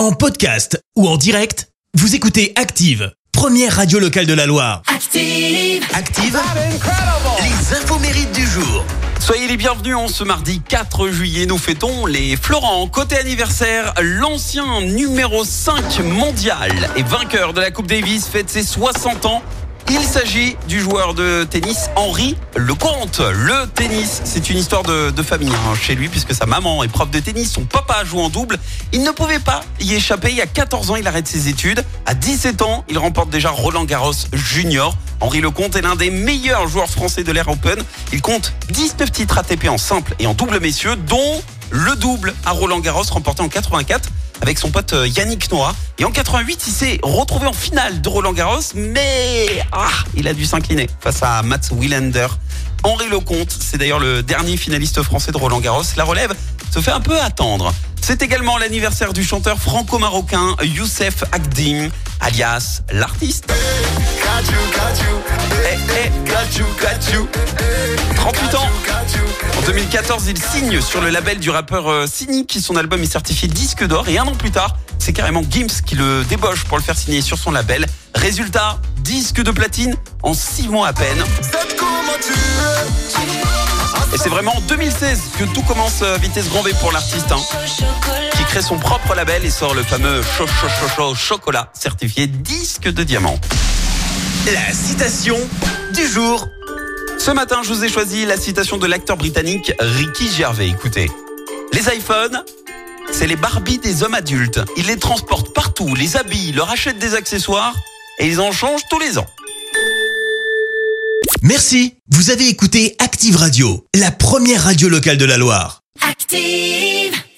En podcast ou en direct, vous écoutez Active, première radio locale de la Loire. Active. Active, les infos mérites du jour. Soyez les bienvenus en ce mardi 4 juillet. Nous fêtons les Florent. Côté anniversaire, l'ancien numéro 5 mondial et vainqueur de la Coupe Davis fête ses 60 ans. Il s'agit du joueur de tennis Henri Lecomte. Le tennis, c'est une histoire de, famille hein, chez lui puisque sa maman est prof de tennis, son papa joue en double. Il ne pouvait pas y échapper. Il y a 14 ans, il arrête ses études. À 17 ans, il remporte déjà Roland Garros Junior. Henri Lecomte est l'un des meilleurs joueurs français de l'ère Open. Il compte 19 titres ATP en simple et en double messieurs, dont le double à Roland Garros remporté en 84 avec son pote euh, Yannick Noah. Et en 88, il s'est retrouvé en finale de Roland Garros, mais ah, il a dû s'incliner face à Mats Wilander. Henri Lecomte, c'est d'ailleurs le dernier finaliste français de Roland Garros. La relève se fait un peu attendre. C'est également l'anniversaire du chanteur franco-marocain Youssef Akdim, alias l'artiste. Eh, eh, 38 ans. En 2014, il signe sur le label du rappeur euh, Cynic. Son album est certifié disque d'or. Et un an plus tard, c'est carrément Gims qui le débauche pour le faire signer sur son label. Résultat, disque de platine en 6 mois à peine. Et c'est vraiment en 2016 que tout commence euh, vitesse grand V pour l'artiste, hein, qui crée son propre label et sort le fameux Cho Cho Cho Cho chocolat certifié disque de diamant. La citation du jour. Ce matin, je vous ai choisi la citation de l'acteur britannique Ricky Gervais. Écoutez, les iPhones, c'est les Barbies des hommes adultes. Ils les transportent partout, les habillent, leur achètent des accessoires et ils en changent tous les ans. Merci, vous avez écouté Active Radio, la première radio locale de la Loire. Active.